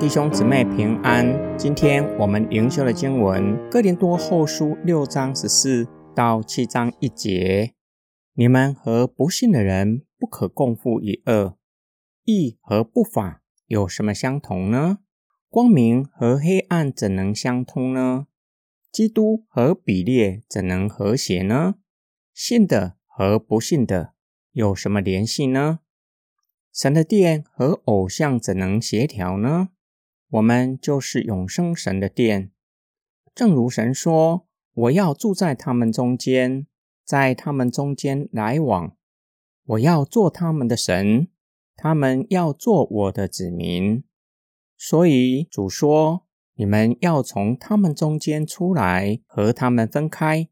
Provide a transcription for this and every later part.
弟兄姊妹平安。今天我们灵修的经文《哥林多后书》六章十四到七章一节：你们和不信的人不可共负一恶。义和不法有什么相同呢？光明和黑暗怎能相通呢？基督和比列怎能和谐呢？信的和不信的有什么联系呢？神的殿和偶像怎能协调呢？我们就是永生神的殿，正如神说：“我要住在他们中间，在他们中间来往，我要做他们的神，他们要做我的子民。”所以主说：“你们要从他们中间出来，和他们分开，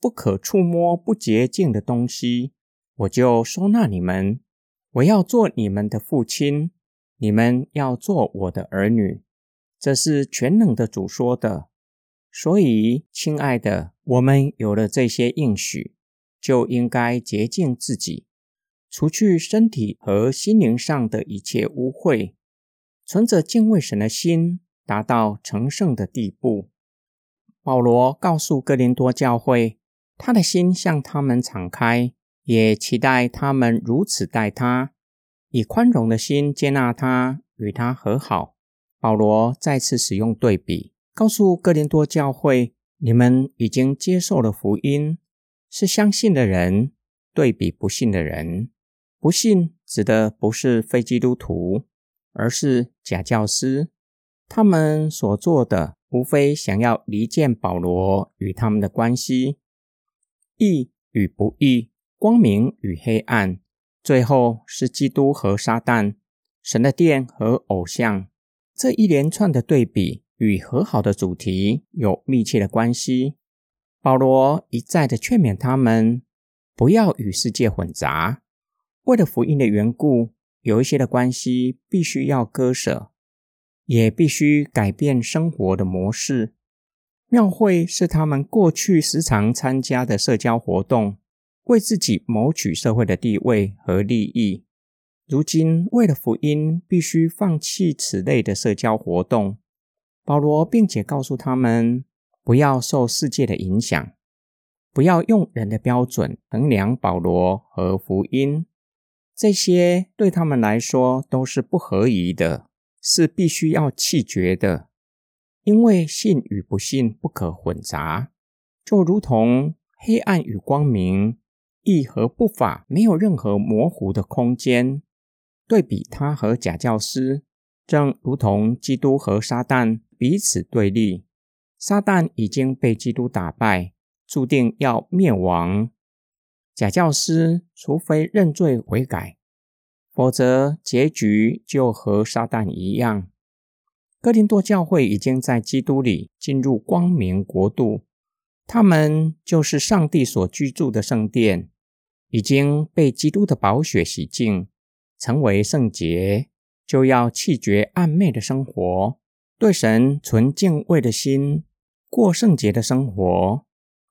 不可触摸不洁净的东西，我就收纳你们。”我要做你们的父亲，你们要做我的儿女。这是全能的主说的。所以，亲爱的，我们有了这些应许，就应该洁净自己，除去身体和心灵上的一切污秽，存着敬畏神的心，达到成圣的地步。保罗告诉哥林多教会，他的心向他们敞开。也期待他们如此待他，以宽容的心接纳他，与他和好。保罗再次使用对比，告诉哥林多教会：你们已经接受了福音，是相信的人。对比不信的人，不信指的不是非基督徒，而是假教师。他们所做的，无非想要离间保罗与他们的关系，义与不义。光明与黑暗，最后是基督和撒旦，神的殿和偶像。这一连串的对比与和好的主题有密切的关系。保罗一再的劝勉他们，不要与世界混杂。为了福音的缘故，有一些的关系必须要割舍，也必须改变生活的模式。庙会是他们过去时常参加的社交活动。为自己谋取社会的地位和利益，如今为了福音，必须放弃此类的社交活动。保罗并且告诉他们，不要受世界的影响，不要用人的标准衡量保罗和福音，这些对他们来说都是不合宜的，是必须要弃绝的。因为信与不信不可混杂，就如同黑暗与光明。义和不法没有任何模糊的空间。对比他和假教师，正如同基督和撒旦彼此对立。撒旦已经被基督打败，注定要灭亡。假教师除非认罪悔改，否则结局就和撒旦一样。哥林多教会已经在基督里进入光明国度，他们就是上帝所居住的圣殿。已经被基督的宝血洗净，成为圣洁，就要弃绝暗昧的生活，对神存敬畏的心，过圣洁的生活。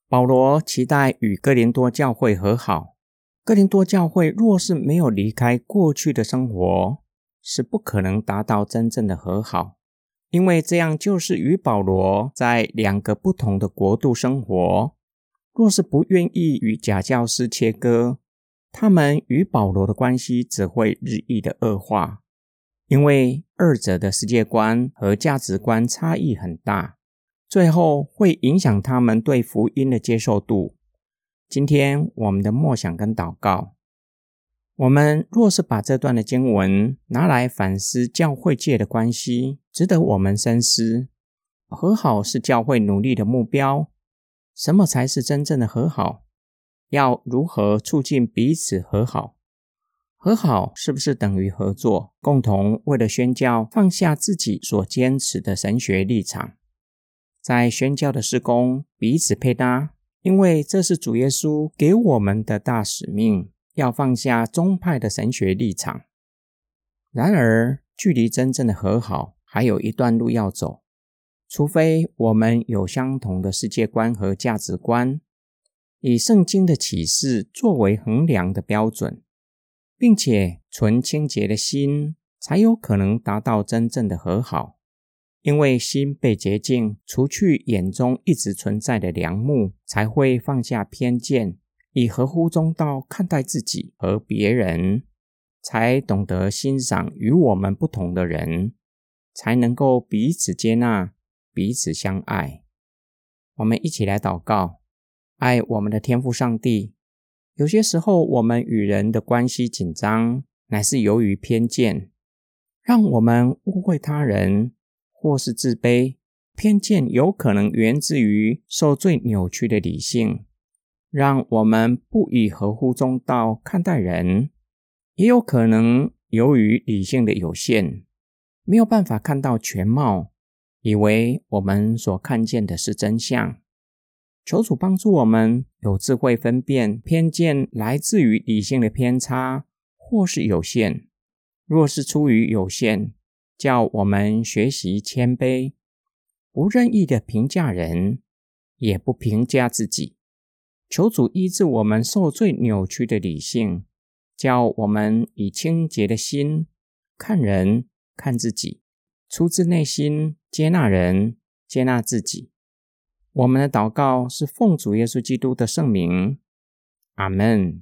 保罗期待与哥林多教会和好。哥林多教会若是没有离开过去的生活，是不可能达到真正的和好，因为这样就是与保罗在两个不同的国度生活。若是不愿意与假教师切割，他们与保罗的关系只会日益的恶化，因为二者的世界观和价值观差异很大，最后会影响他们对福音的接受度。今天我们的默想跟祷告，我们若是把这段的经文拿来反思教会界的关系，值得我们深思。和好是教会努力的目标。什么才是真正的和好？要如何促进彼此和好？和好是不是等于合作？共同为了宣教，放下自己所坚持的神学立场，在宣教的施工彼此配搭，因为这是主耶稣给我们的大使命，要放下宗派的神学立场。然而，距离真正的和好还有一段路要走。除非我们有相同的世界观和价值观，以圣经的启示作为衡量的标准，并且存清洁的心，才有可能达到真正的和好。因为心被洁净，除去眼中一直存在的良木，才会放下偏见，以合乎中道看待自己和别人，才懂得欣赏与我们不同的人，才能够彼此接纳、彼此相爱。我们一起来祷告，爱我们的天父上帝。有些时候，我们与人的关系紧张，乃是由于偏见，让我们误会他人。或是自卑、偏见，有可能源自于受罪扭曲的理性，让我们不以合乎中道看待人；也有可能由于理性的有限，没有办法看到全貌，以为我们所看见的是真相。求主帮助我们有智慧分辨偏见来自于理性的偏差，或是有限。若是出于有限，叫我们学习谦卑，不任意的评价人，也不评价自己。求主医治我们受罪扭曲的理性，教我们以清洁的心看人、看自己，出自内心接纳人、接纳自己。我们的祷告是奉主耶稣基督的圣名，阿门。